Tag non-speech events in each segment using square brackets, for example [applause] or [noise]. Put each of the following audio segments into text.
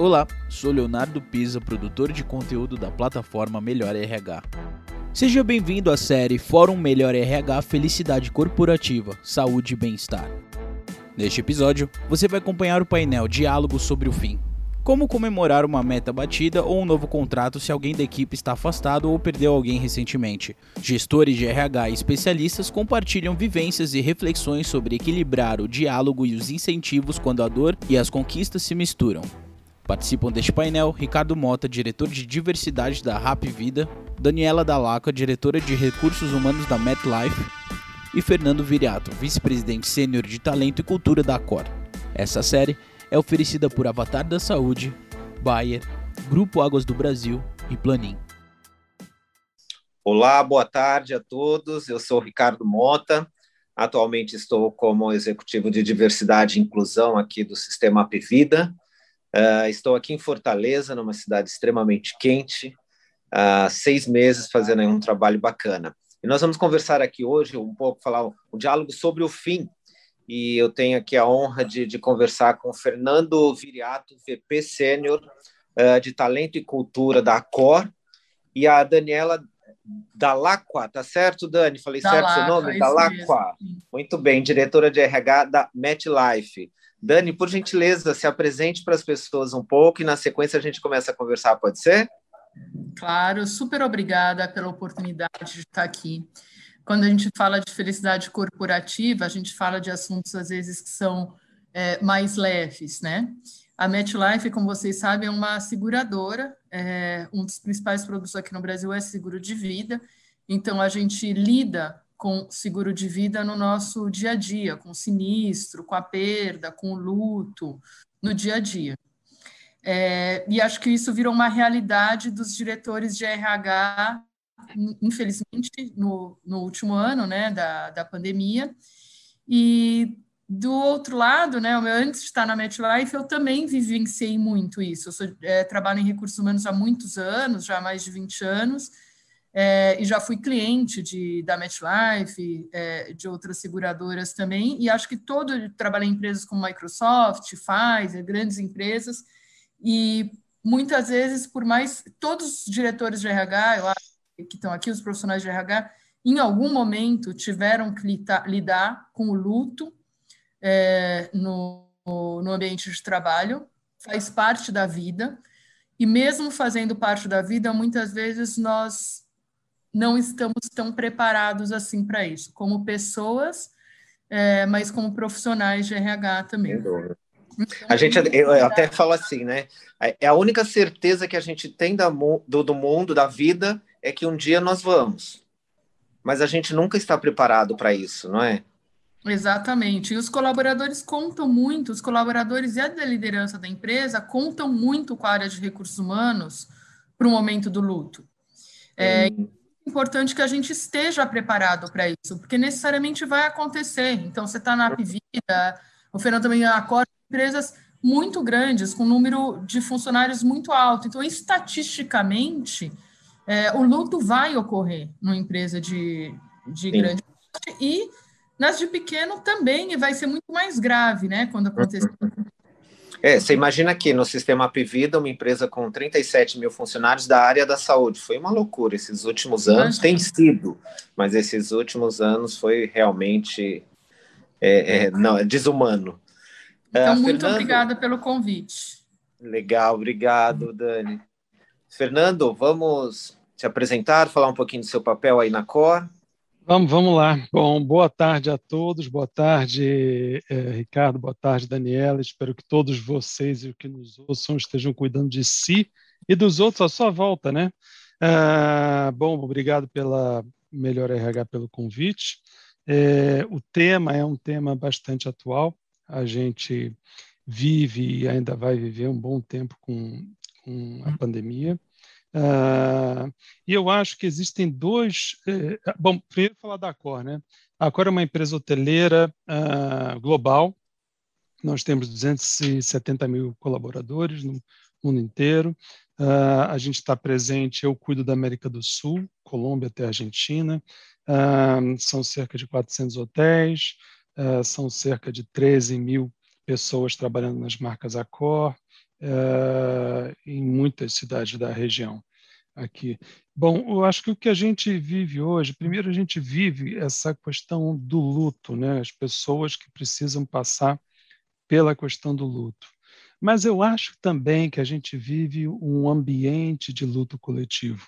Olá, sou Leonardo Pisa, produtor de conteúdo da plataforma Melhor RH. Seja bem-vindo à série Fórum Melhor RH Felicidade Corporativa, Saúde e Bem-Estar. Neste episódio, você vai acompanhar o painel Diálogo sobre o Fim. Como comemorar uma meta batida ou um novo contrato se alguém da equipe está afastado ou perdeu alguém recentemente. Gestores de RH e especialistas compartilham vivências e reflexões sobre equilibrar o diálogo e os incentivos quando a dor e as conquistas se misturam. Participam deste painel Ricardo Mota, diretor de diversidade da Rap Vida, Daniela Dalaca, diretora de recursos humanos da MetLife, e Fernando Viriato, vice-presidente sênior de talento e cultura da Cor. Essa série é oferecida por Avatar da Saúde, Bayer, Grupo Águas do Brasil e Planin. Olá, boa tarde a todos. Eu sou Ricardo Mota. Atualmente estou como executivo de diversidade e inclusão aqui do Sistema Apvida. Uh, estou aqui em Fortaleza, numa cidade extremamente quente, há uh, seis meses fazendo um trabalho bacana. E nós vamos conversar aqui hoje um pouco, falar um, um diálogo sobre o fim. E eu tenho aqui a honra de, de conversar com o Fernando Viriato, VP Sênior uh, de Talento e Cultura da Cor, e a Daniela Dalacqua, tá certo, Dani? Falei certo seu nome? Dalacqua. Muito bem, diretora de RH da MetLife. Dani, por gentileza, se apresente para as pessoas um pouco e na sequência a gente começa a conversar, pode ser? Claro, super obrigada pela oportunidade de estar aqui. Quando a gente fala de felicidade corporativa, a gente fala de assuntos às vezes que são é, mais leves, né? A MetLife, como vocês sabem, é uma seguradora. É, um dos principais produtos aqui no Brasil é seguro de vida. Então, a gente lida com seguro de vida no nosso dia a dia, com sinistro, com a perda, com o luto, no dia a dia. É, e acho que isso virou uma realidade dos diretores de RH, infelizmente, no, no último ano né, da, da pandemia. E do outro lado, né, antes de estar na MetLife, eu também vivenciei muito isso. Eu sou, é, trabalho em recursos humanos há muitos anos, já há mais de 20 anos, é, e já fui cliente de, da MetLife, é, de outras seguradoras também, e acho que todo, trabalhei em empresas como Microsoft, Pfizer, grandes empresas, e muitas vezes, por mais, todos os diretores de RH, acho que estão aqui, os profissionais de RH, em algum momento tiveram que lidar com o luto é, no, no ambiente de trabalho, faz parte da vida, e mesmo fazendo parte da vida, muitas vezes nós não estamos tão preparados assim para isso, como pessoas, é, mas como profissionais de RH também. Então, a gente, até falo assim, né? É a única certeza que a gente tem da, do, do mundo, da vida, é que um dia nós vamos. Mas a gente nunca está preparado para isso, não é? Exatamente. E os colaboradores contam muito, os colaboradores e a liderança da empresa contam muito com a área de recursos humanos para o momento do luto. É, hum importante que a gente esteja preparado para isso, porque necessariamente vai acontecer. Então, você está na Vida, o Fernando também acorda empresas muito grandes, com número de funcionários muito alto. Então, estatisticamente, é, o luto vai ocorrer numa empresa de, de grande e nas de pequeno também vai ser muito mais grave, né, quando acontecer é, você imagina que no sistema Apvida, uma empresa com 37 mil funcionários da área da saúde, foi uma loucura esses últimos anos, tem sido, mas esses últimos anos foi realmente é, é, não, é desumano. Então, uh, muito Fernando, obrigada pelo convite. Legal, obrigado, Dani. Fernando, vamos te apresentar, falar um pouquinho do seu papel aí na COR. Vamos, vamos lá. Bom, boa tarde a todos, boa tarde, eh, Ricardo, boa tarde, Daniela. Espero que todos vocês e os que nos ouçam estejam cuidando de si e dos outros à sua volta, né? Ah, bom, obrigado pela Melhor RH pelo convite. É, o tema é um tema bastante atual. A gente vive e ainda vai viver um bom tempo com, com a pandemia. Uh, e eu acho que existem dois. Eh, bom, primeiro falar da Accor, né? A Accor é uma empresa hoteleira uh, global. Nós temos 270 mil colaboradores no mundo inteiro. Uh, a gente está presente, eu cuido da América do Sul, Colômbia até Argentina. são cerca de 400 hotéis, são cerca de 13 mil pessoas trabalhando nas marcas Accor. Uh, em muitas cidades da região aqui. Bom, eu acho que o que a gente vive hoje, primeiro a gente vive essa questão do luto, né? As pessoas que precisam passar pela questão do luto. Mas eu acho também que a gente vive um ambiente de luto coletivo,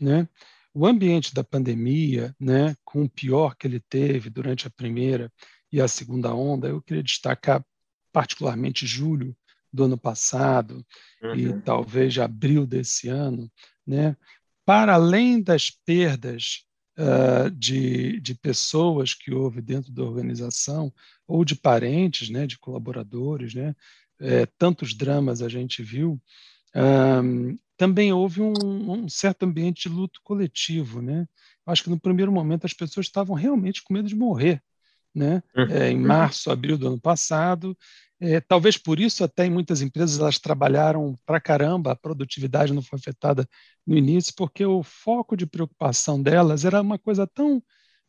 né? O ambiente da pandemia, né, com o pior que ele teve durante a primeira e a segunda onda, eu queria destacar particularmente julho do ano passado uhum. e talvez abril desse ano, né, para além das perdas uh, de, de pessoas que houve dentro da organização ou de parentes, né, de colaboradores, né, é, tantos dramas a gente viu, um, também houve um, um, certo ambiente de luto coletivo, né? Acho que no primeiro momento as pessoas estavam realmente com medo de morrer, né? Uhum. É, em março, abril do ano passado, é, talvez por isso até em muitas empresas elas trabalharam para caramba, a produtividade não foi afetada no início, porque o foco de preocupação delas era uma coisa tão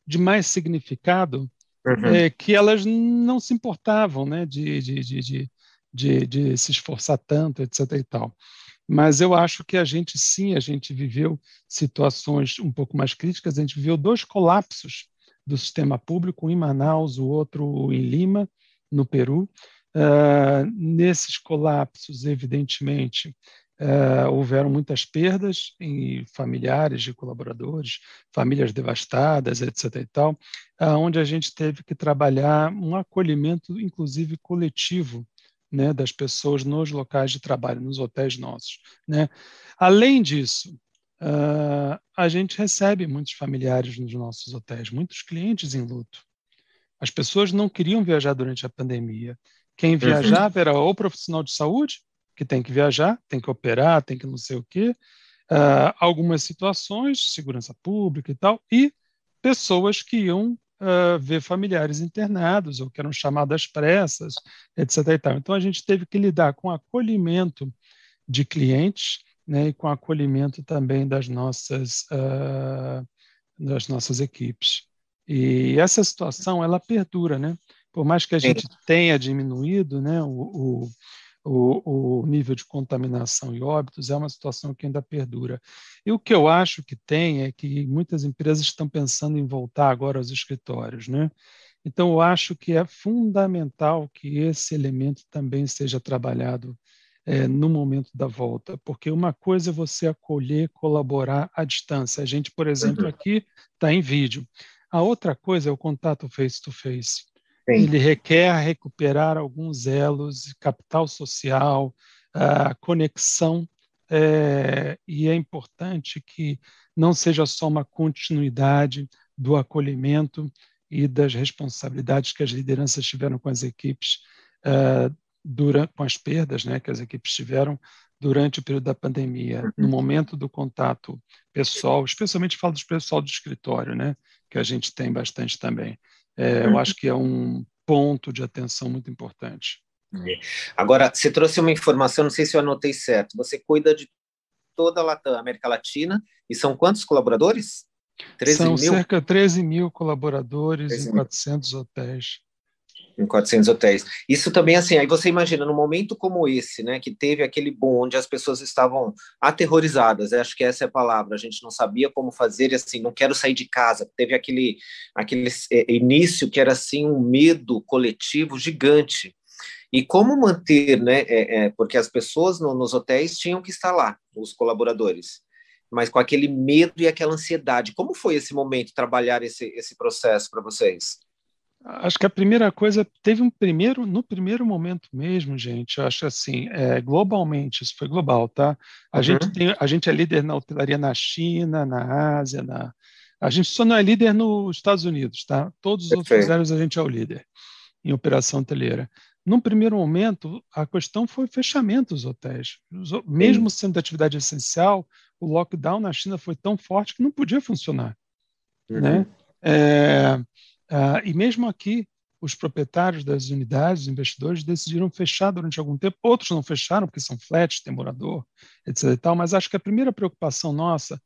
de mais significado uhum. é, que elas não se importavam, né? de, de, de, de de, de se esforçar tanto, etc. e tal. Mas eu acho que a gente sim, a gente viveu situações um pouco mais críticas, a gente viveu dois colapsos do sistema público, um em Manaus, o outro em Lima, no Peru. Uh, nesses colapsos, evidentemente, uh, houveram muitas perdas em familiares de colaboradores, famílias devastadas, etc. e tal, uh, onde a gente teve que trabalhar um acolhimento, inclusive coletivo, né, das pessoas nos locais de trabalho, nos hotéis nossos. Né? Além disso, uh, a gente recebe muitos familiares nos nossos hotéis, muitos clientes em luto. As pessoas não queriam viajar durante a pandemia. Quem viajava era ou profissional de saúde, que tem que viajar, tem que operar, tem que não sei o quê, uh, algumas situações, segurança pública e tal, e pessoas que iam uh, ver familiares internados ou que eram chamadas pressas, etc. Então, a gente teve que lidar com acolhimento de clientes né, e com acolhimento também das nossas, uh, das nossas equipes. E essa situação, ela perdura, né? Por mais que a gente tenha diminuído né, o, o o, o, nível de contaminação e óbitos é uma situação que ainda perdura. E o que eu acho que tem é que muitas empresas estão pensando em voltar agora aos escritórios, né? Então, eu acho que é fundamental que esse elemento também seja trabalhado é, no momento da volta, porque uma coisa é você acolher, colaborar à distância. A gente, por exemplo, uhum. aqui está em vídeo. A outra coisa é o contato face-to-face. face to face Sim. ele requer recuperar alguns elos, capital social, a conexão, é, e é importante que não seja só uma continuidade do acolhimento e das responsabilidades que as lideranças tiveram com as equipes uh, durante, com as perdas né, que as equipes tiveram durante o período da pandemia, uhum. no momento do contato pessoal, especialmente falo do pessoal do escritório, né, que a gente tem bastante também. É, eu uhum. acho que é um ponto de atenção muito importante. Agora, você trouxe uma informação, não sei se eu anotei certo. Você cuida de toda a América Latina e são quantos colaboradores? 13 são mil? cerca de 13 mil colaboradores 13 em 400 hotéis em 400 hotéis. Isso também, assim, aí você imagina, num momento como esse, né, que teve aquele boom onde as pessoas estavam aterrorizadas, acho que essa é a palavra, a gente não sabia como fazer, e assim, não quero sair de casa, teve aquele, aquele é, início que era, assim, um medo coletivo gigante, e como manter, né, é, é, porque as pessoas no, nos hotéis tinham que estar lá, os colaboradores, mas com aquele medo e aquela ansiedade, como foi esse momento, trabalhar esse, esse processo para vocês? Acho que a primeira coisa teve um primeiro, no primeiro momento mesmo, gente. acho assim, é, globalmente, isso foi global, tá? A uhum. gente tem, a gente é líder na hotelaria na China, na Ásia, na a gente só não é líder nos Estados Unidos, tá? Todos os Perfeito. outros lugares a gente é o líder em operação hoteleira. Num primeiro momento, a questão foi o fechamento dos hotéis. Mesmo Sim. sendo atividade essencial, o lockdown na China foi tão forte que não podia funcionar, né? uhum. né? É, Uh, e mesmo aqui, os proprietários das unidades, os investidores, decidiram fechar durante algum tempo. Outros não fecharam, porque são flats, tem morador, etc. E tal, mas acho que a primeira preocupação nossa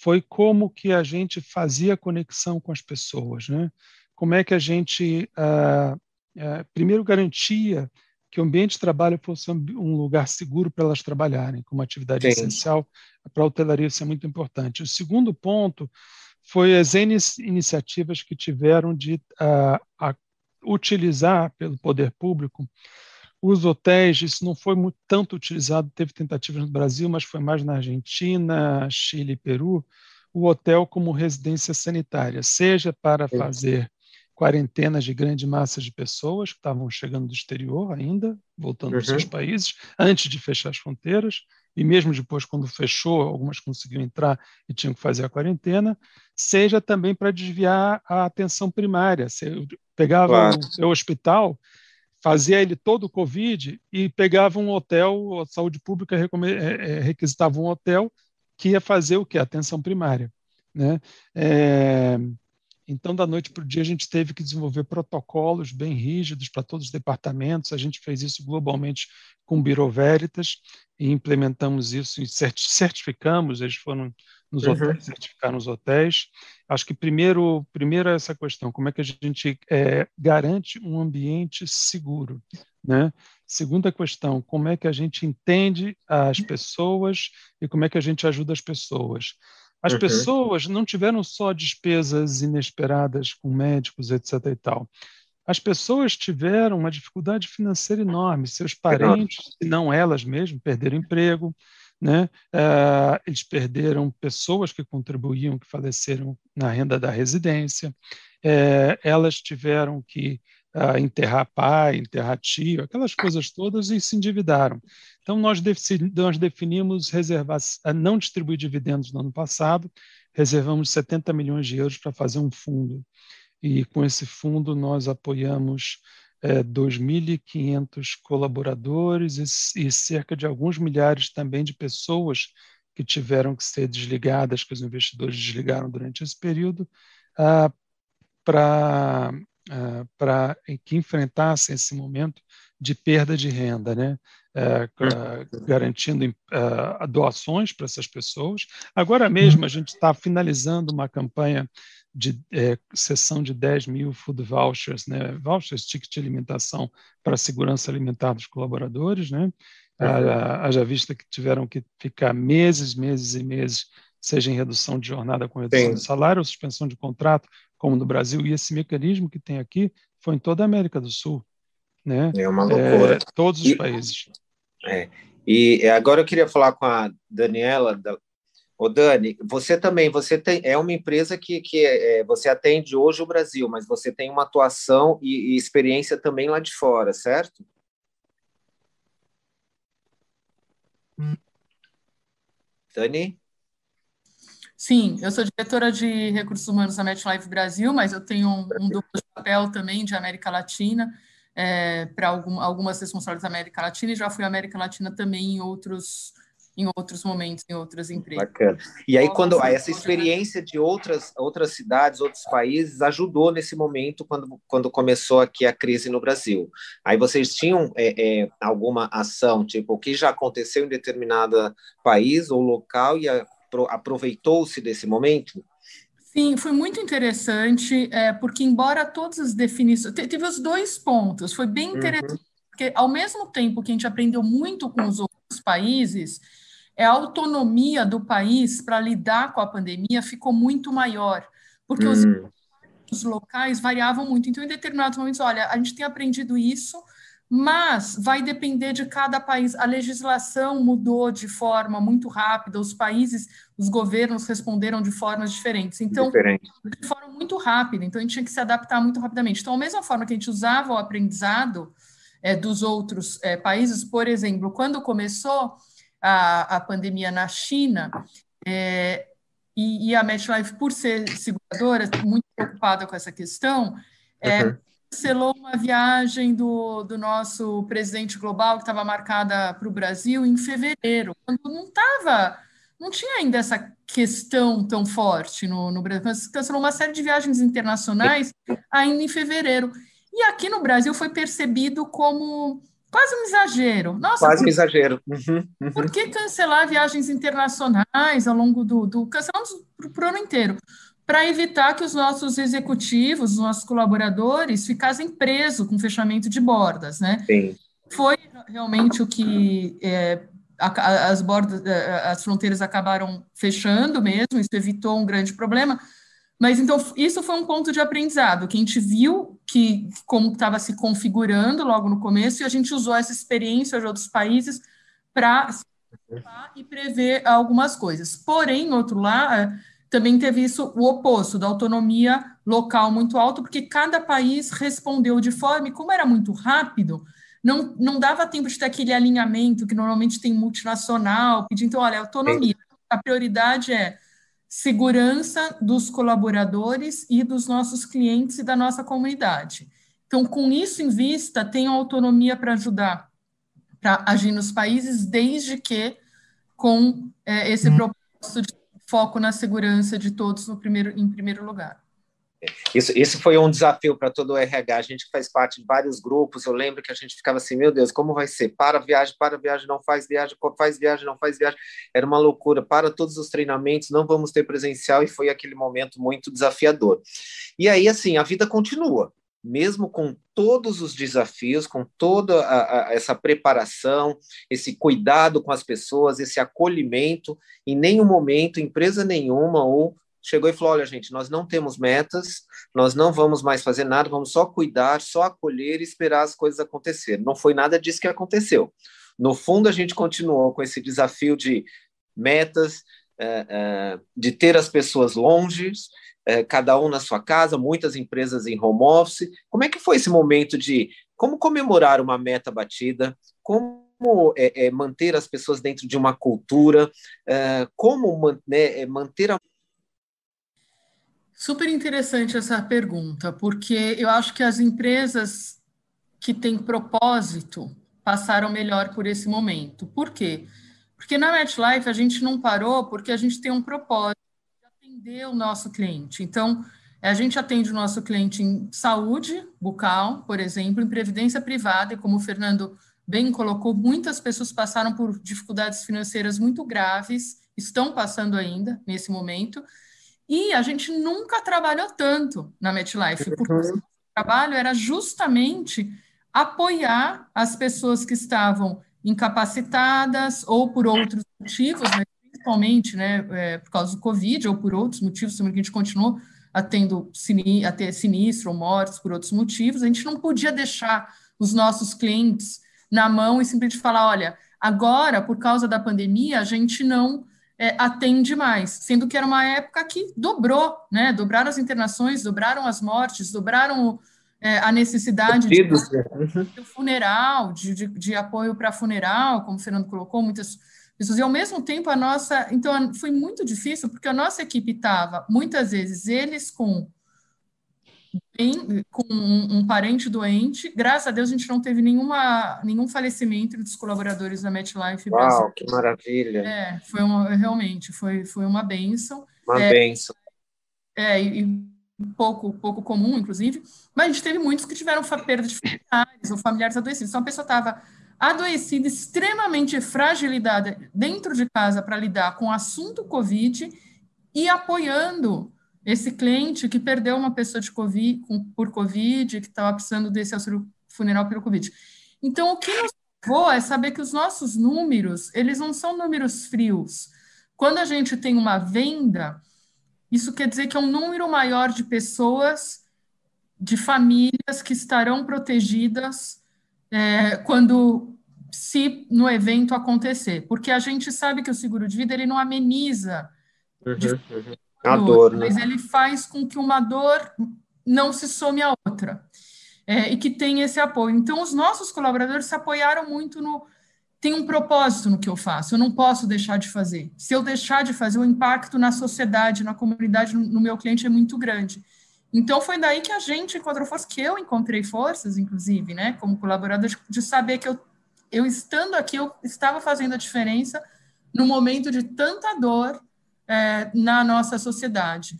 foi como que a gente fazia conexão com as pessoas. Né? Como é que a gente, uh, uh, primeiro, garantia que o ambiente de trabalho fosse um lugar seguro para elas trabalharem, como atividade Sim. essencial para a hotelaria, isso é muito importante. O segundo ponto foi as iniciativas que tiveram de uh, utilizar pelo poder público os hotéis, isso não foi muito, tanto utilizado, teve tentativas no Brasil, mas foi mais na Argentina, Chile e Peru, o hotel como residência sanitária, seja para fazer quarentenas de grande massa de pessoas que estavam chegando do exterior ainda, voltando uhum. seus países, antes de fechar as fronteiras, e mesmo depois, quando fechou, algumas conseguiam entrar e tinham que fazer a quarentena, seja também para desviar a atenção primária. Você pegava claro. o seu hospital, fazia ele todo o Covid e pegava um hotel, a saúde pública é, é, requisitava um hotel que ia fazer o que? Atenção primária. Né? É, então, da noite para o dia, a gente teve que desenvolver protocolos bem rígidos para todos os departamentos. A gente fez isso globalmente com o Bureau Veritas e implementamos isso e certificamos, eles foram nos uhum. hotéis, certificaram os hotéis. Acho que primeiro, primeiro é essa questão, como é que a gente é, garante um ambiente seguro, né? Segunda questão, como é que a gente entende as pessoas e como é que a gente ajuda as pessoas. As uhum. pessoas não tiveram só despesas inesperadas com médicos, etc. e tal. As pessoas tiveram uma dificuldade financeira enorme. Seus parentes, e não elas mesmas, perderam emprego, né? Uh, eles perderam pessoas que contribuíam, que faleceram na renda da residência. Uh, elas tiveram que enterrar pai, enterrar tio, aquelas coisas todas e se endividaram. Então, nós, nós definimos reservar, não distribuir dividendos no ano passado, reservamos 70 milhões de euros para fazer um fundo. E com esse fundo nós apoiamos é, 2.500 colaboradores e, e, cerca de alguns milhares também de pessoas que tiveram que ser desligadas, que os investidores desligaram durante esse período, ah, para ah, para que enfrentassem esse momento de perda de renda, né? uh, garantindo uh, doações para essas pessoas. Agora mesmo a gente está finalizando uma campanha de é, sessão de 10 mil food vouchers, né? vouchers, ticket de alimentação para a segurança alimentar dos colaboradores, né? Haja vista que tiveram que ficar meses, meses e meses, seja em redução de jornada com redução Sim. de salário ou suspensão de contrato, como no Brasil, e esse mecanismo que tem aqui foi em toda a América do Sul. Né? É uma loucura. É, todos os e, países. É. E agora eu queria falar com a Daniela. Da... Ô Dani, você também, você tem, é uma empresa que, que é, você atende hoje o Brasil, mas você tem uma atuação e, e experiência também lá de fora, certo? Dani? Sim, eu sou diretora de recursos humanos da MetLife Brasil, mas eu tenho um, um duplo papel também de América Latina é, para algum, algumas responsabilidades da América Latina e já fui à América Latina também em outros em outros momentos, em outras empresas. Bacana. E aí, quando essa experiência de outras, outras cidades, outros países, ajudou nesse momento quando, quando começou aqui a crise no Brasil. Aí vocês tinham é, é, alguma ação, tipo, o que já aconteceu em determinado país ou local e aproveitou-se desse momento? Sim, foi muito interessante, é, porque embora todas as definições... Teve os dois pontos, foi bem interessante, uhum. porque ao mesmo tempo que a gente aprendeu muito com os outros países, é a autonomia do país para lidar com a pandemia ficou muito maior, porque uhum. os, hum. os locais variavam muito. Então, em determinados momentos, olha, a gente tem aprendido isso, mas vai depender de cada país. A legislação mudou de forma muito rápida, os países, os governos responderam de formas diferentes. Então, Diferente. de forma muito rápida. Então, a gente tinha que se adaptar muito rapidamente. Então, a mesma forma que a gente usava o aprendizado é, dos outros é, países, por exemplo, quando começou a, a pandemia na China, é, e, e, a MetLife, por ser seguradora, muito preocupada com essa questão, é, uhum cancelou uma viagem do, do nosso presidente global que estava marcada para o Brasil em fevereiro, quando não estava, não tinha ainda essa questão tão forte no, no Brasil. Cancelou uma série de viagens internacionais ainda em fevereiro. E aqui no Brasil foi percebido como quase um exagero. Nossa, quase um exagero. Uhum, uhum. Por que cancelar viagens internacionais ao longo do. do cancelamos para o ano inteiro? Para evitar que os nossos executivos, os nossos colaboradores ficassem presos com fechamento de bordas, né? Sim. foi realmente o que é, as bordas, é, as fronteiras acabaram fechando mesmo, isso evitou um grande problema. Mas então isso foi um ponto de aprendizado que a gente viu que como estava se configurando logo no começo e a gente usou essa experiência de outros países para e prever algumas coisas. Porém, outro lado, também teve isso o oposto da autonomia local muito alto, porque cada país respondeu de forma, e como era muito rápido, não, não dava tempo de ter aquele alinhamento que normalmente tem multinacional, pedindo, então, olha, autonomia, a prioridade é segurança dos colaboradores e dos nossos clientes e da nossa comunidade. Então, com isso em vista, tenham autonomia para ajudar, para agir nos países, desde que com é, esse hum. propósito de foco na segurança de todos no primeiro, em primeiro lugar. Isso, isso foi um desafio para todo o RH. A gente faz parte de vários grupos. Eu lembro que a gente ficava assim: meu Deus, como vai ser? Para viagem, para viagem, não faz viagem, faz viagem, não faz viagem. Era uma loucura. Para todos os treinamentos, não vamos ter presencial. E foi aquele momento muito desafiador. E aí, assim, a vida continua mesmo com todos os desafios, com toda a, a, essa preparação, esse cuidado com as pessoas, esse acolhimento, em nenhum momento, empresa nenhuma ou chegou e falou: olha, gente, nós não temos metas, nós não vamos mais fazer nada, vamos só cuidar, só acolher e esperar as coisas acontecerem. Não foi nada disso que aconteceu. No fundo, a gente continuou com esse desafio de metas, é, é, de ter as pessoas longe, cada um na sua casa, muitas empresas em home office. Como é que foi esse momento de como comemorar uma meta batida? Como é, é, manter as pessoas dentro de uma cultura? É, como né, é, manter a Super interessante essa pergunta, porque eu acho que as empresas que têm propósito passaram melhor por esse momento. Por quê? Porque na MetLife a gente não parou porque a gente tem um propósito atender o nosso cliente. Então, a gente atende o nosso cliente em saúde bucal, por exemplo, em previdência privada, e como o Fernando bem colocou, muitas pessoas passaram por dificuldades financeiras muito graves, estão passando ainda nesse momento, e a gente nunca trabalhou tanto na MetLife, porque uhum. o trabalho era justamente apoiar as pessoas que estavam incapacitadas ou por outros motivos, né, principalmente né, é, por causa do Covid ou por outros motivos também que a gente continuou a, tendo, a ter sinistro ou mortes por outros motivos, a gente não podia deixar os nossos clientes na mão e simplesmente falar, olha, agora, por causa da pandemia, a gente não é, atende mais, sendo que era uma época que dobrou, né? Dobraram as internações, dobraram as mortes, dobraram é, a necessidade de, uhum. de funeral, de, de, de apoio para funeral, como o Fernando colocou, muitas pessoas. E ao mesmo tempo a nossa, então foi muito difícil porque a nossa equipe estava muitas vezes eles com bem, com um, um, parente doente. Graças a Deus a gente não teve nenhuma nenhum falecimento dos colaboradores da MetLife Uau, Brasil. que maravilha! É, foi uma, realmente foi foi uma benção. Uma é, benção. É, e, e pouco pouco comum, inclusive. Mas a gente teve muitos que tiveram perda de familiares ou familiares adoecidos. Então a pessoa estava adoecida, extremamente fragilidade dentro de casa para lidar com o assunto Covid e apoiando esse cliente que perdeu uma pessoa de COVID, por Covid, que estava precisando desse auxílio funeral pelo Covid. Então, o que nos levou é saber que os nossos números, eles não são números frios. Quando a gente tem uma venda, isso quer dizer que é um número maior de pessoas, de famílias que estarão protegidas é, quando se no evento acontecer, porque a gente sabe que o seguro de vida ele não ameniza uhum, uhum. a dor, né? mas ele faz com que uma dor não se some a outra é, e que tem esse apoio. Então, os nossos colaboradores se apoiaram muito no tem um propósito no que eu faço, eu não posso deixar de fazer. Se eu deixar de fazer, o impacto na sociedade, na comunidade, no, no meu cliente é muito grande. Então foi daí que a gente encontrou forças, que eu encontrei forças, inclusive, né, como colaborador, de saber que eu, eu estando aqui, eu estava fazendo a diferença no momento de tanta dor é, na nossa sociedade.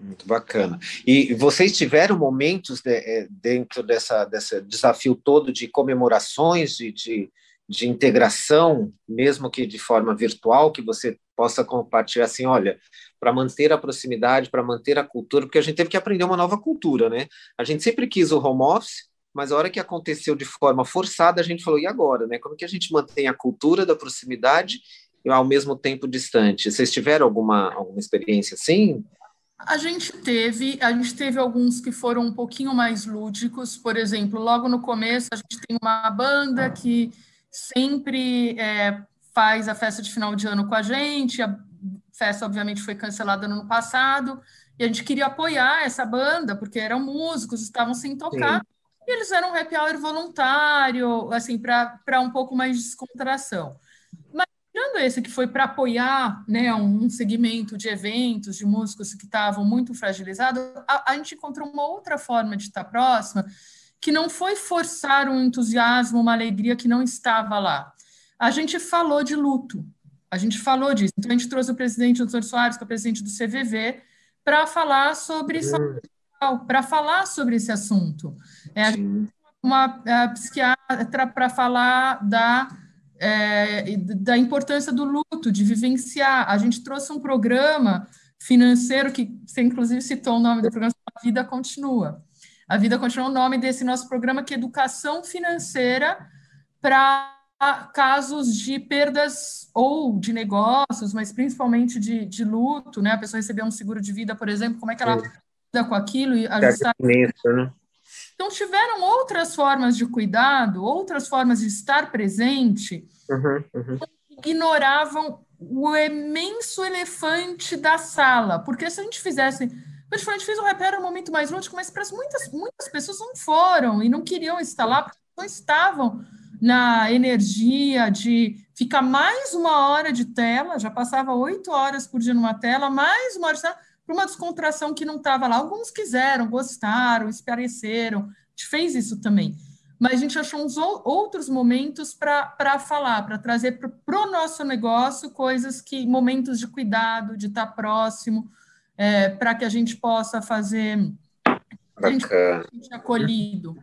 Muito bacana. E vocês tiveram momentos de, é, dentro dessa, desse desafio todo de comemorações, de, de, de integração, mesmo que de forma virtual, que você possa compartilhar assim, olha, para manter a proximidade, para manter a cultura, porque a gente teve que aprender uma nova cultura, né? A gente sempre quis o home office, mas a hora que aconteceu de forma forçada, a gente falou, e agora, né? Como que a gente mantém a cultura da proximidade e ao mesmo tempo distante? Vocês tiveram alguma, alguma experiência assim? A gente teve, a gente teve alguns que foram um pouquinho mais lúdicos, por exemplo, logo no começo a gente tem uma banda que sempre é, faz a festa de final de ano com a gente, a festa obviamente foi cancelada no ano passado, e a gente queria apoiar essa banda, porque eram músicos, estavam sem tocar, Sim. e eles eram um happy hour voluntário, assim, para um pouco mais de descontração. Mas tirando esse que foi para apoiar né, um, segmento de eventos, de músicos que estavam muito fragilizados, a, a, gente encontrou uma outra forma de estar próxima, que não foi forçar um entusiasmo, uma alegria que não estava lá. A gente falou de luto, a gente falou disso. Então, a gente trouxe o presidente, o doutor Soares, que é o presidente do CVV, para falar sobre para falar sobre esse assunto. É, uma psiquiatra para falar da, é, da importância do luto, de vivenciar. A gente trouxe um programa financeiro que você inclusive citou o nome do programa, A Vida Continua. A Vida Continua é o nome desse nosso programa, que é Educação Financeira para casos de perdas ou de negócios, mas principalmente de, de luto, né? A pessoa receber um seguro de vida, por exemplo, como é que ela lida com aquilo e ajustar. Né? Então, tiveram outras formas de cuidado, outras formas de estar presente, uhum, uhum. ignoravam o imenso elefante da sala, porque se a gente fizesse a gente fez um repero um momento mais lúdico, mas para muitas, muitas pessoas não foram e não queriam estar lá porque não estavam na energia de ficar mais uma hora de tela, já passava oito horas por dia numa tela, mais uma hora de tela, para uma descontração que não estava lá. Alguns quiseram, gostaram, espareceram, a gente fez isso também. Mas a gente achou uns outros momentos para falar, para trazer para o no nosso negócio coisas que, momentos de cuidado, de estar próximo, é, para que a gente possa fazer a gente, a gente acolhido.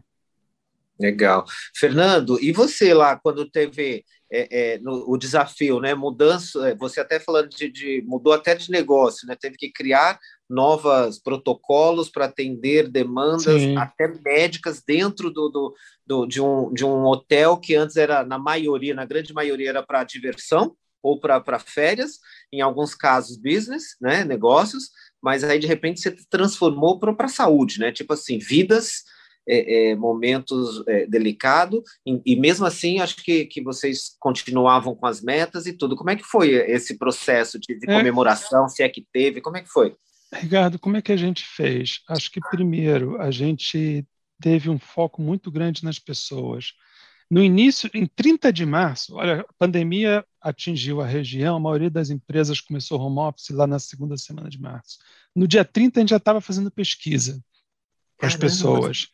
Legal. Fernando, e você lá, quando teve é, é, no, o desafio, né? Mudança, é, você até falando de, de, mudou até de negócio, né? Teve que criar novos protocolos para atender demandas Sim. até médicas dentro do, do, do, de, um, de um hotel que antes era, na maioria, na grande maioria, era para diversão ou para férias, em alguns casos business, né? Negócios, mas aí de repente você transformou para a saúde, né? Tipo assim, vidas é, é, momentos é, delicados, e, e, mesmo assim acho que, que vocês continuavam com as metas e tudo. Como é que foi esse processo de, de é. comemoração, se é que teve, como é que foi? Ricardo, como é que a gente fez? Acho que primeiro a gente teve um foco muito grande nas pessoas. No início, em 30 de março, olha, a pandemia atingiu a região, a maioria das empresas começou home office lá na segunda semana de março. No dia 30, a gente já estava fazendo pesquisa com as pessoas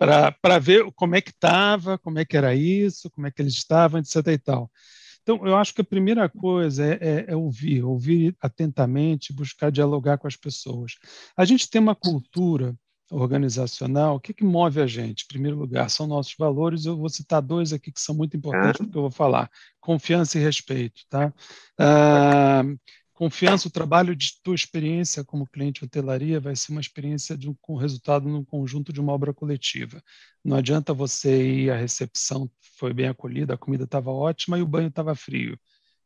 para ver como é que estava, como é que era isso, como é que eles estavam, etc. e tal. Então, eu acho que a primeira coisa é, é, é, ouvir, ouvir atentamente, buscar dialogar com as pessoas. A gente tem uma cultura organizacional, o que, que move a gente? Em primeiro lugar, são nossos valores. Eu vou citar dois aqui que são muito importantes, porque eu vou falar: confiança e respeito. Tá? Ah, Confiança, o trabalho de tua experiência como cliente de hotelaria vai ser uma experiência de um, com resultado no conjunto de uma obra coletiva. Não adianta você ir à recepção, foi bem acolhida, a comida estava ótima e o banho estava frio.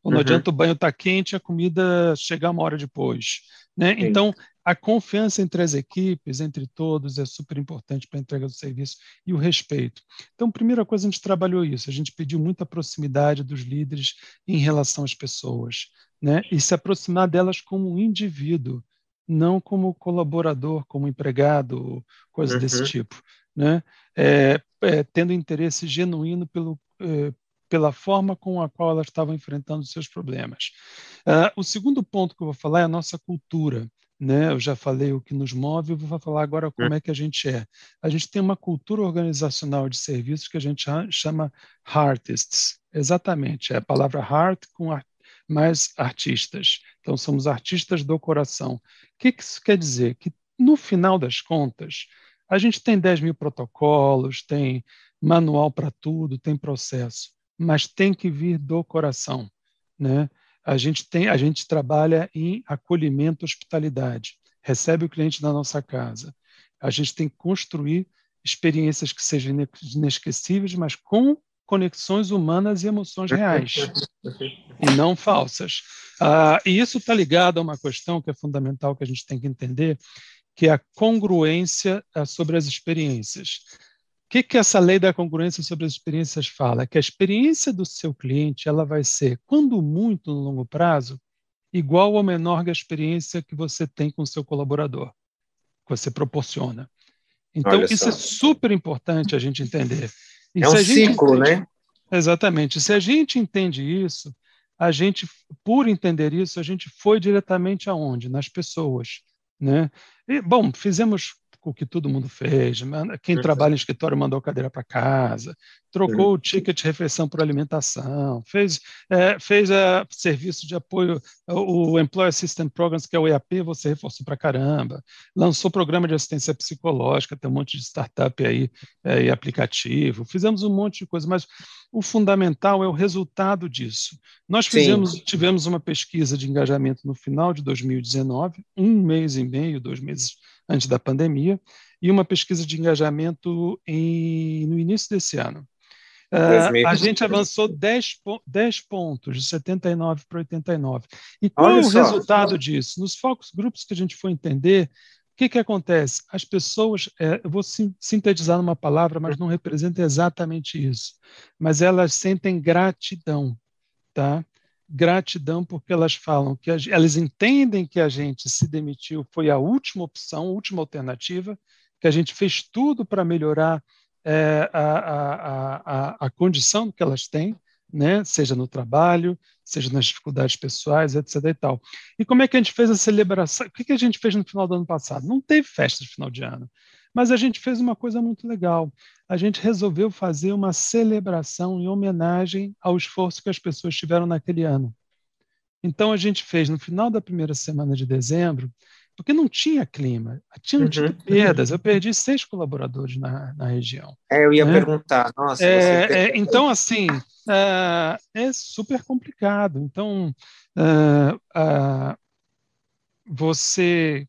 Não uhum. adianta o banho estar tá quente e a comida chegar uma hora depois. Né? Então, a confiança entre as equipes, entre todos, é super importante para a entrega do serviço e o respeito. Então, primeira coisa, a gente trabalhou isso, a gente pediu muita proximidade dos líderes em relação às pessoas né? e se aproximar delas como um indivíduo, não como colaborador, como empregado, coisa uhum. desse tipo. Né? É, é, tendo interesse genuíno pelo, é, pela forma com a qual elas estavam enfrentando os seus problemas. Uh, o segundo ponto que eu vou falar é a nossa cultura. Né? Eu já falei o que nos move, eu vou falar agora como hum. é que a gente é. A gente tem uma cultura organizacional de serviços que a gente chama Heartists. Exatamente, é a palavra heart com mas artistas. Então, somos artistas do coração. O que, que isso quer dizer? Que, no final das contas, a gente tem 10 mil protocolos, tem manual para tudo, tem processo, mas tem que vir do coração. Né? A, gente tem, a gente trabalha em acolhimento hospitalidade, recebe o cliente na nossa casa. A gente tem que construir experiências que sejam inesquecíveis, mas com conexões humanas e emoções reais, e não falsas. Ah, e isso está ligado a uma questão que é fundamental que a gente tem que entender, que é a congruência ah, sobre as experiências. O que, que essa lei da congruência sobre as experiências fala? Que a experiência do seu cliente ela vai ser, quando muito no longo prazo, igual ou menor que a experiência que você tem com o seu colaborador, que você proporciona. Então, Olha isso é só. é super importante a gente entender. E é um ciclo, entende, né? Exatamente. Se a gente entende isso, a gente, por entender isso, a gente foi diretamente aonde? Nas pessoas. Né? E, bom, fizemos o que todo mundo fez. Quem trabalha em escritório mandou cadeira para casa, trocou o ticket de refeição por alimentação, fez, é, fez é, serviço de apoio, o Employee Assistance Programs, que é o EAP, você reforçou para caramba, lançou programa de assistência psicológica, tem um monte de startup aí é, e aplicativo, fizemos um monte de coisa, mas o fundamental é o resultado disso. Nós fizemos, tivemos uma pesquisa de engajamento no final de 2019, um mês e meio, dois meses antes da pandemia, e uma pesquisa de engajamento em, no início desse ano. Uh, a gente avançou 10, 10 pontos, de 79 para 89. E qual Olha é o só. resultado disso? Nos focus grupos que a gente foi entender, o que, que acontece? As pessoas, é, eu vou sintetizar numa palavra, mas não representa exatamente isso, mas elas sentem gratidão, tá? Gratidão porque elas falam que a, elas entendem que a gente se demitiu foi a última opção, a última alternativa, que a gente fez tudo para melhorar é, a, a, a, condição que elas têm, né? seja no trabalho, seja nas dificuldades pessoais, etc. E, tal. e como é que a gente fez a celebração? O que, que a gente fez no final do ano passado? Não teve festa de final de ano. Mas a gente fez uma coisa muito legal. A gente resolveu fazer uma celebração em homenagem ao esforço que as pessoas tiveram naquele ano. Então a gente fez no final da primeira semana de dezembro, porque não tinha clima, tinha uhum. tido perdas. Eu perdi seis colaboradores na, na região. É, eu ia né? perguntar. Nossa, é, é, então, assim, é, é, super complicado. Então, é, é, você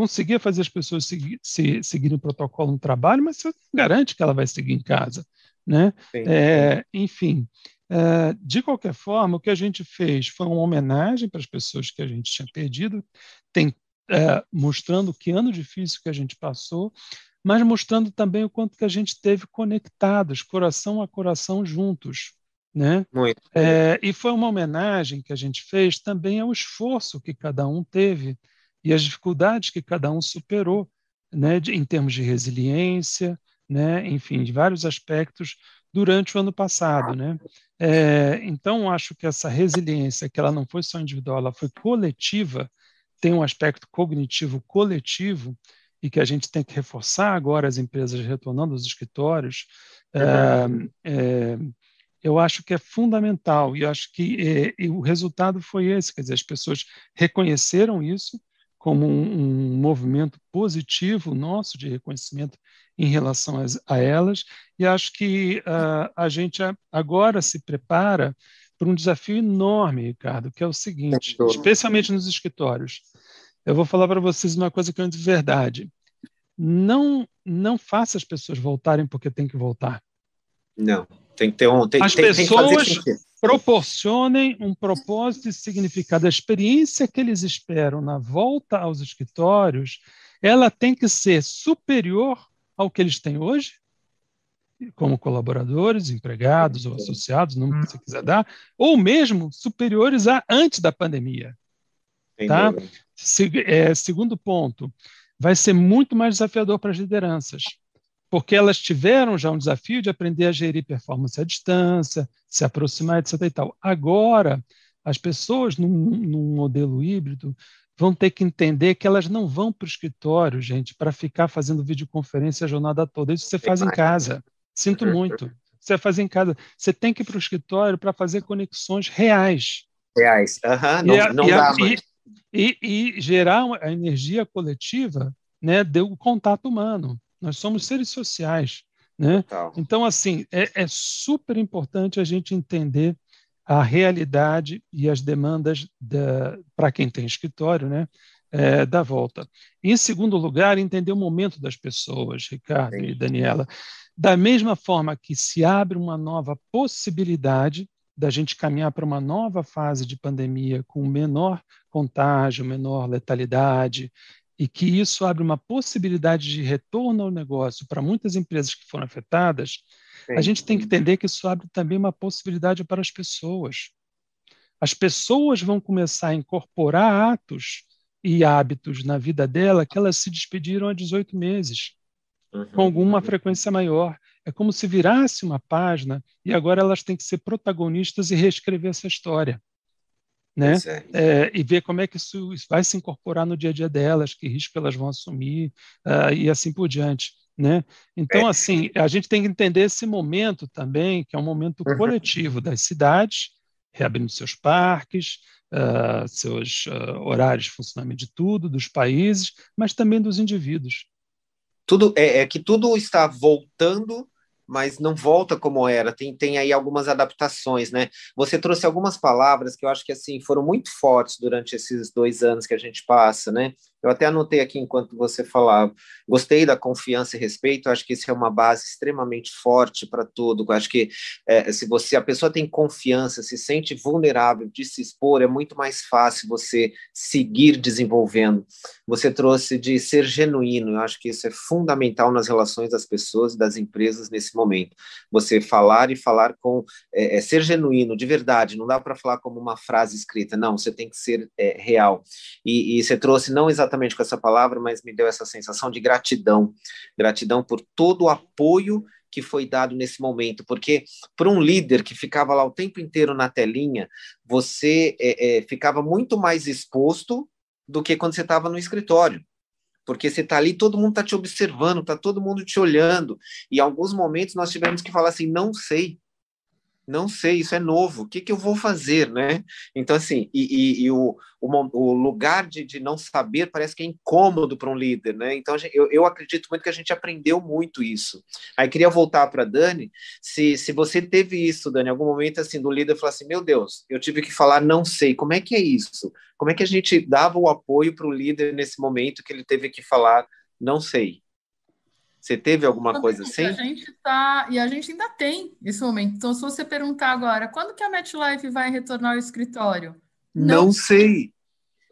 conseguia fazer as pessoas seguir, se, seguirem o protocolo no trabalho, mas você não garante que ela vai seguir em casa. Né? É, enfim, é, de qualquer forma, o que a gente fez foi uma homenagem para as pessoas que a gente tinha perdido, tem, é, mostrando que ano difícil que a gente passou, mas mostrando também o quanto que a gente teve conectados, coração a coração juntos. Né? Muito. É, e foi uma homenagem que a gente fez também ao esforço que cada um teve e as dificuldades que cada um superou, né, de, em termos de resiliência, né, enfim, de vários aspectos durante o ano passado, né? É, então acho que essa resiliência, que ela não foi só individual, ela foi coletiva, tem um aspecto cognitivo coletivo e que a gente tem que reforçar agora as empresas retornando aos escritórios. Uhum. É, é, eu acho que é fundamental e acho que é, o resultado foi esse, quer dizer, as pessoas reconheceram isso, como um, um, movimento positivo nosso de reconhecimento em relação a, a elas, e acho que uh, a gente agora se prepara para um desafio enorme, Ricardo, que é o seguinte, especialmente nos escritórios. Eu vou falar para vocês uma coisa que é de verdade. Não, não faça as pessoas voltarem porque tem que voltar. Não, tem que ter um. Tem, as tem, pessoas tem proporcionem um propósito e significado. A experiência que eles esperam na volta aos escritórios, ela tem que ser superior ao que eles têm hoje, como colaboradores, empregados ou associados, não que você quiser dar, ou mesmo superiores a antes da pandemia. Tá? Se, é, segundo ponto, vai ser muito mais desafiador para as lideranças porque elas tiveram já um desafio de aprender a gerir performance à distância, se aproximar, etc. E tal. Agora, as pessoas, num, num modelo híbrido, vão ter que entender que elas não vão para o escritório, gente, para ficar fazendo videoconferência a jornada toda. Isso você faz em casa. Sinto muito. Você faz em casa. Você tem que ir para o escritório para fazer conexões reais. Reais. Uhum, não, e, não e, dá e, e, e, gerar a energia coletiva né, do contato humano. Nós somos seres sociais. Né? Então, assim, é, é super importante a gente entender a realidade e as demandas para quem tem escritório, né? é, da volta. E, em segundo lugar, entender o momento das pessoas, Ricardo Sim. e Daniela. Da mesma forma que se abre uma nova possibilidade da gente caminhar para uma nova fase de pandemia com menor contágio, menor letalidade, e que isso abre uma possibilidade de retorno ao negócio para muitas empresas que foram afetadas, Sim. a gente tem que entender que isso abre também uma possibilidade para as pessoas. As pessoas vão começar a incorporar atos e hábitos na vida dela que elas se despediram há 18 meses, uhum. com alguma frequência maior. É como se virasse uma página e agora elas têm que ser protagonistas e reescrever essa história. Né? É, e ver como é que isso vai se incorporar no dia a dia delas, que risco elas vão assumir uh, e assim por diante. Né? Então, é. assim, a gente tem que entender esse momento também, que é um momento uhum. coletivo das cidades, reabrindo seus parques, uh, seus uh, horários de funcionamento de tudo, dos países, mas também dos indivíduos. Tudo é, é que tudo está voltando mas não volta como era. Tem, tem aí algumas adaptações, né? Você trouxe algumas palavras que eu acho que assim foram muito fortes durante esses dois anos que a gente passa, né? Eu até anotei aqui enquanto você falava. Gostei da confiança e respeito. Acho que isso é uma base extremamente forte para tudo. Acho que é, se você a pessoa tem confiança, se sente vulnerável de se expor, é muito mais fácil você seguir desenvolvendo. Você trouxe de ser genuíno. Eu acho que isso é fundamental nas relações das pessoas e das empresas nesse momento. Você falar e falar com é, é ser genuíno, de verdade. Não dá para falar como uma frase escrita. Não, você tem que ser é, real. E, e você trouxe não exatamente exatamente com essa palavra, mas me deu essa sensação de gratidão. Gratidão por todo o apoio que foi dado nesse momento, porque para um líder que ficava lá o tempo inteiro na telinha, você é, é, ficava muito mais exposto do que quando você estava no escritório. Porque você está ali, todo mundo está te observando, está todo mundo te olhando. E em alguns momentos nós tivemos que falar assim: não sei, não sei, isso é novo, o que, que eu vou fazer, né? Então, assim, e, e, e o, o, o, lugar de, de não saber parece que é incômodo para um líder, né? Então, eu, eu acredito muito que a gente aprendeu muito isso. Aí, queria voltar para Dani, se, se você teve isso, Dani, algum momento, assim, do líder falar assim, meu Deus, eu tive que falar não sei, como é que é isso? Como é que a gente dava o apoio para o líder nesse momento que ele teve que falar não sei? Você teve alguma coisa assim? A gente tá, e a gente ainda tem esse momento. Então, se você perguntar agora, quando que a MetLife vai retornar ao escritório? Não, não sei.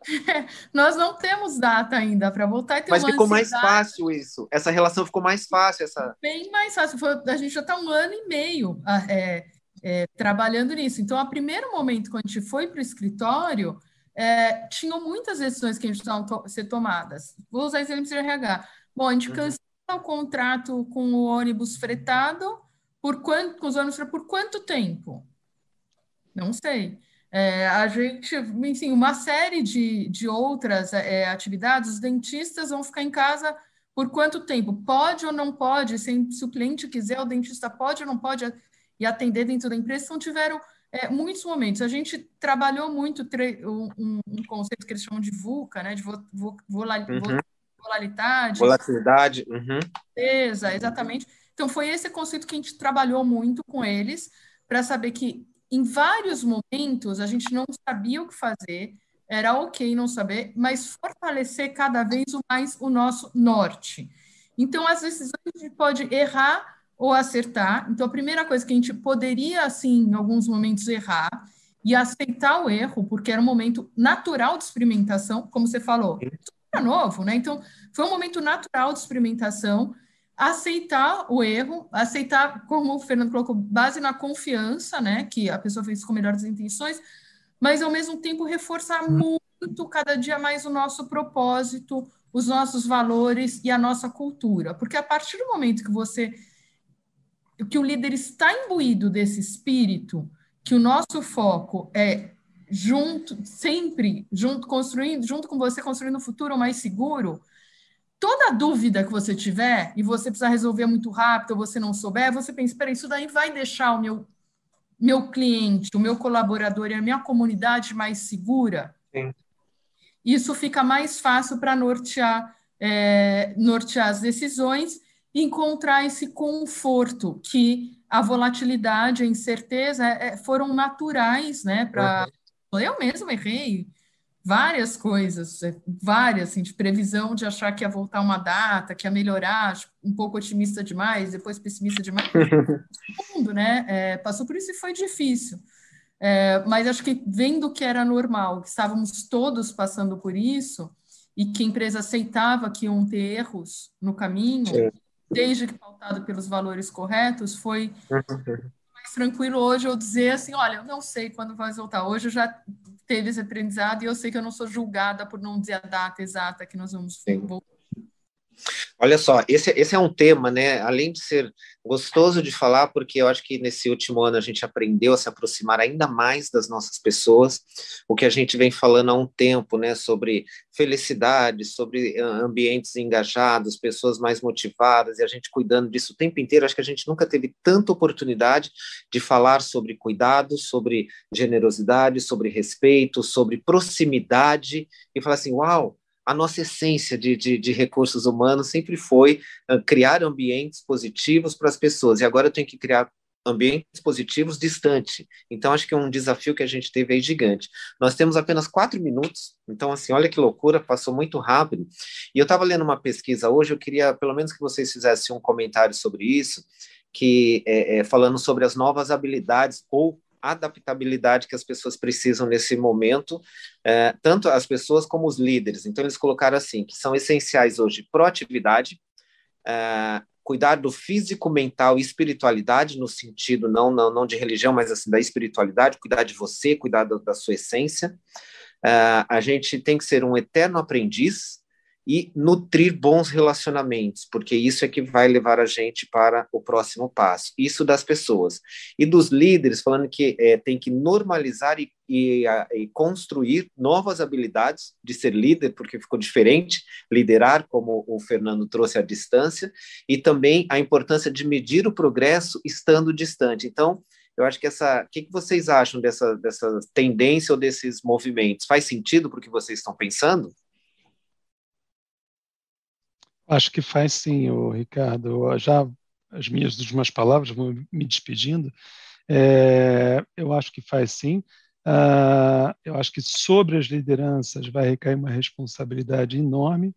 [laughs] Nós não temos data ainda para voltar. Mas ficou mais fácil isso. Essa relação ficou mais fácil. Essa... Bem mais fácil. Foi, a gente já está um ano e meio ah, é, é, trabalhando nisso. Então, o primeiro momento, quando a gente foi para o escritório, é, tinham muitas decisões que a gente precisavam ser tomadas. Vou usar exemplo de RH. Bom, a gente uhum. cancelou o contrato com o ônibus fretado por quanto, com os ônibus por quanto tempo? Não sei. É, a gente, enfim, uma série de, de outras é, atividades, os dentistas vão ficar em casa por quanto tempo? Pode ou não pode? Se, se o cliente quiser, o dentista pode ou não pode e atender dentro da empresa? Então, tiveram é, muitos momentos. A gente trabalhou muito um, um, conceito que eles chamam de VUCA, né, de vo, vo, uhum volatilidade. Volatilidade. Uhum. exatamente. Então, foi esse conceito que a gente trabalhou muito com eles, para saber que em vários momentos a gente não sabia o que fazer, era ok não saber, mas fortalecer cada vez mais o nosso norte. Então, as decisões a gente pode errar ou acertar. Então, a primeira coisa que a gente poderia, assim, em alguns momentos, errar e aceitar o erro, porque era um momento natural de experimentação, como você falou era novo, né? Então, foi um momento natural de experimentação, aceitar o erro, aceitar, como o Fernando colocou, base na confiança, né? Que a pessoa fez com melhores intenções, mas ao mesmo tempo reforçar uhum. muito, cada dia mais, o nosso propósito, os nossos valores e a nossa cultura. Porque a partir do momento que você. que o líder está imbuído desse espírito, que o nosso foco é junto, sempre junto construindo, junto com você construindo um futuro mais seguro. Toda dúvida que você tiver e você precisar resolver muito rápido, ou você não souber, você pensa, espera, isso daí vai deixar o meu meu cliente, o meu colaborador e a minha comunidade mais segura. Sim. Isso fica mais fácil para nortear é, nortear as decisões e encontrar esse conforto que a volatilidade, a incerteza é, foram naturais né, para uhum. Eu mesmo errei várias coisas, é, várias, assim, de previsão de achar que ia voltar uma data, que ia melhorar, um pouco otimista demais, depois pessimista demais. [laughs] Todo mundo, né? É, passou por isso e foi difícil. É, mas acho que vendo que era normal, que estávamos todos passando por isso, e que a empresa aceitava que iam ter erros no caminho, desde que pautado pelos valores corretos, foi mais tranquilo hoje eu dizer assim, olha, eu não sei quando vai voltar. Hoje eu já teve esse aprendizado e eu sei que eu não sou julgada por não dizer a data exata que nós vamos Sim. voltar. Olha só, esse, esse é um tema, né? Além de ser gostoso de falar, porque eu acho que nesse último ano a gente aprendeu a se aproximar ainda mais das nossas pessoas, o que a gente vem falando há um tempo, né? Sobre felicidade, sobre ambientes engajados, pessoas mais motivadas, e a gente cuidando disso o tempo inteiro. Acho que a gente nunca teve tanta oportunidade de falar sobre cuidado, sobre generosidade, sobre respeito, sobre proximidade, e falar assim: uau a nossa essência de, de, de recursos humanos sempre foi uh, criar ambientes positivos para as pessoas, e agora eu tenho que criar ambientes positivos distante. Então, acho que é um desafio que a gente teve aí gigante. Nós temos apenas quatro minutos, então, assim, olha que loucura, passou muito rápido. E eu estava lendo uma pesquisa hoje, eu queria pelo menos que vocês fizessem um comentário sobre isso, que é, é, falando sobre as novas habilidades ou adaptabilidade que as pessoas precisam nesse momento, é, tanto as pessoas como os líderes. Então, eles colocaram assim, que são essenciais hoje proatividade, é, cuidar do físico, mental e espiritualidade, no sentido não, não, não de religião, mas assim da espiritualidade, cuidar de você, cuidar da, da sua essência. É, a gente tem que ser um eterno aprendiz, e nutrir bons relacionamentos, porque isso é que vai levar a gente para o próximo passo. Isso das pessoas. E dos líderes, falando que é, tem que normalizar e, e, a, e, construir novas habilidades de ser líder, porque ficou diferente liderar, como o Fernando trouxe à distância, e também a importância de medir o progresso estando distante. Então, eu acho que essa. O que, que vocês acham dessa, dessa tendência ou desses movimentos? Faz sentido para o que vocês estão pensando? Acho que faz sim, o Ricardo. Já as minhas últimas palavras, vou me despedindo. É, eu acho que faz sim. Uh, eu acho que sobre as lideranças vai recair uma responsabilidade enorme,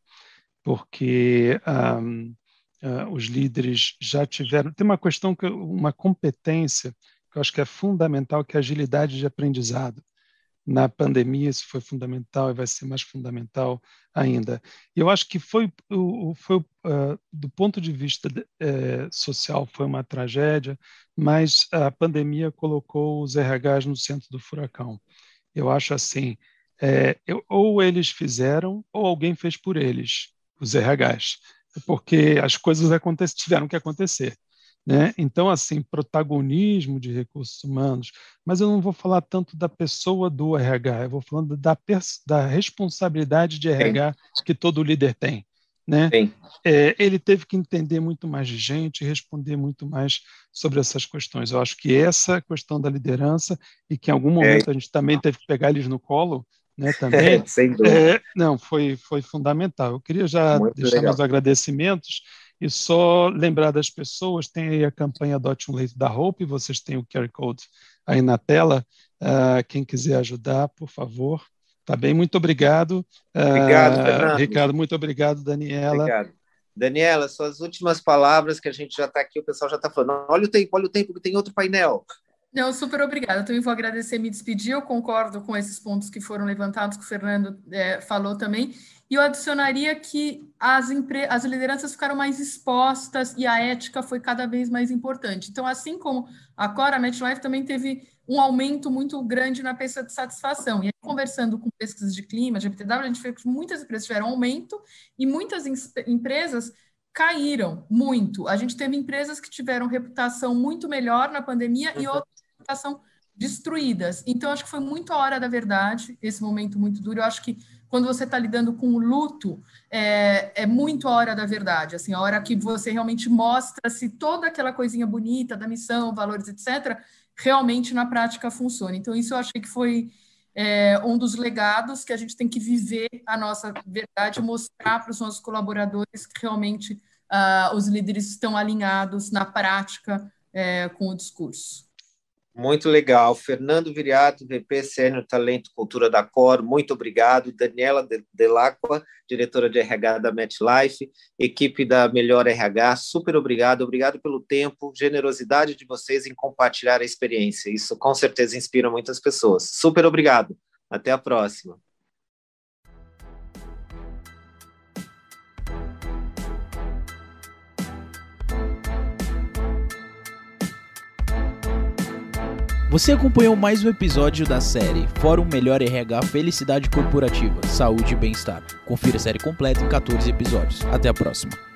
porque um, uh, os líderes já tiveram. Tem uma questão, que, uma competência que eu acho que é fundamental, que é a agilidade de aprendizado na pandemia isso foi fundamental e vai ser mais fundamental ainda. Eu acho que foi, foi uh, do ponto de vista uh, social foi uma tragédia, mas a pandemia colocou os RHs no centro do furacão. Eu acho assim, é, eu, ou eles fizeram ou alguém fez por eles, os RHs, porque as coisas tiveram que acontecer. Né? Então, assim, protagonismo de recursos humanos, mas eu não vou falar tanto da pessoa do RH, eu vou falando da, da responsabilidade de RH Sim. que todo líder tem. Né? É, ele teve que entender muito mais de gente, responder muito mais sobre essas questões. Eu acho que essa questão da liderança, e que em algum momento é. a gente também teve que pegar eles no colo, né, também, [laughs] é, não, foi, foi fundamental. Eu queria já muito deixar legal. meus agradecimentos e só lembrar das pessoas, tem aí a campanha Adote um Leito da Hope, vocês têm o QR Code aí na tela. Uh, quem quiser ajudar, por favor. Tá bem? Muito obrigado. Obrigado, uh, Fernando. Ricardo, muito obrigado, Daniela. Obrigado. Daniela, suas últimas palavras, que a gente já está aqui, o pessoal já está falando. Olha o tempo, olha o tempo, que tem outro painel. Não, super obrigada. Eu também vou agradecer, me despedir. Eu concordo com esses pontos que foram levantados, que o Fernando é, falou também. E eu adicionaria que as, as lideranças ficaram mais expostas e a ética foi cada vez mais importante. Então, assim como a Cora, a MetLife também teve um aumento muito grande na pesquisa de satisfação. E aí, conversando com pesquisas de clima, de MTW, a gente vê que muitas empresas tiveram aumento e muitas empresas caíram muito. A gente teve empresas que tiveram reputação muito melhor na pandemia uhum. e outras reputação destruídas. Então, acho que foi muito a hora da verdade, esse momento muito duro. Eu acho que quando você está lidando com o luto, é, é muito a hora da verdade, assim, a hora que você realmente mostra se toda aquela coisinha bonita da missão, valores, etc., realmente na prática funciona. Então, isso eu achei que foi é, um dos legados que a gente tem que viver a nossa verdade, mostrar para os nossos colaboradores que realmente uh, os líderes estão alinhados na prática é, com o discurso. Muito legal. Fernando Viriato, VP Sênior Talento Cultura da Cor, muito obrigado. Daniela Delacqua, diretora de RH da MetLife, equipe da Melhor RH, super obrigado. Obrigado pelo tempo, generosidade de vocês em compartilhar a experiência. Isso com certeza inspira muitas pessoas. Super obrigado. Até a próxima. Você acompanhou mais um episódio da série Fórum Melhor RH Felicidade Corporativa, Saúde e Bem-Estar. Confira a série completa em 14 episódios. Até a próxima.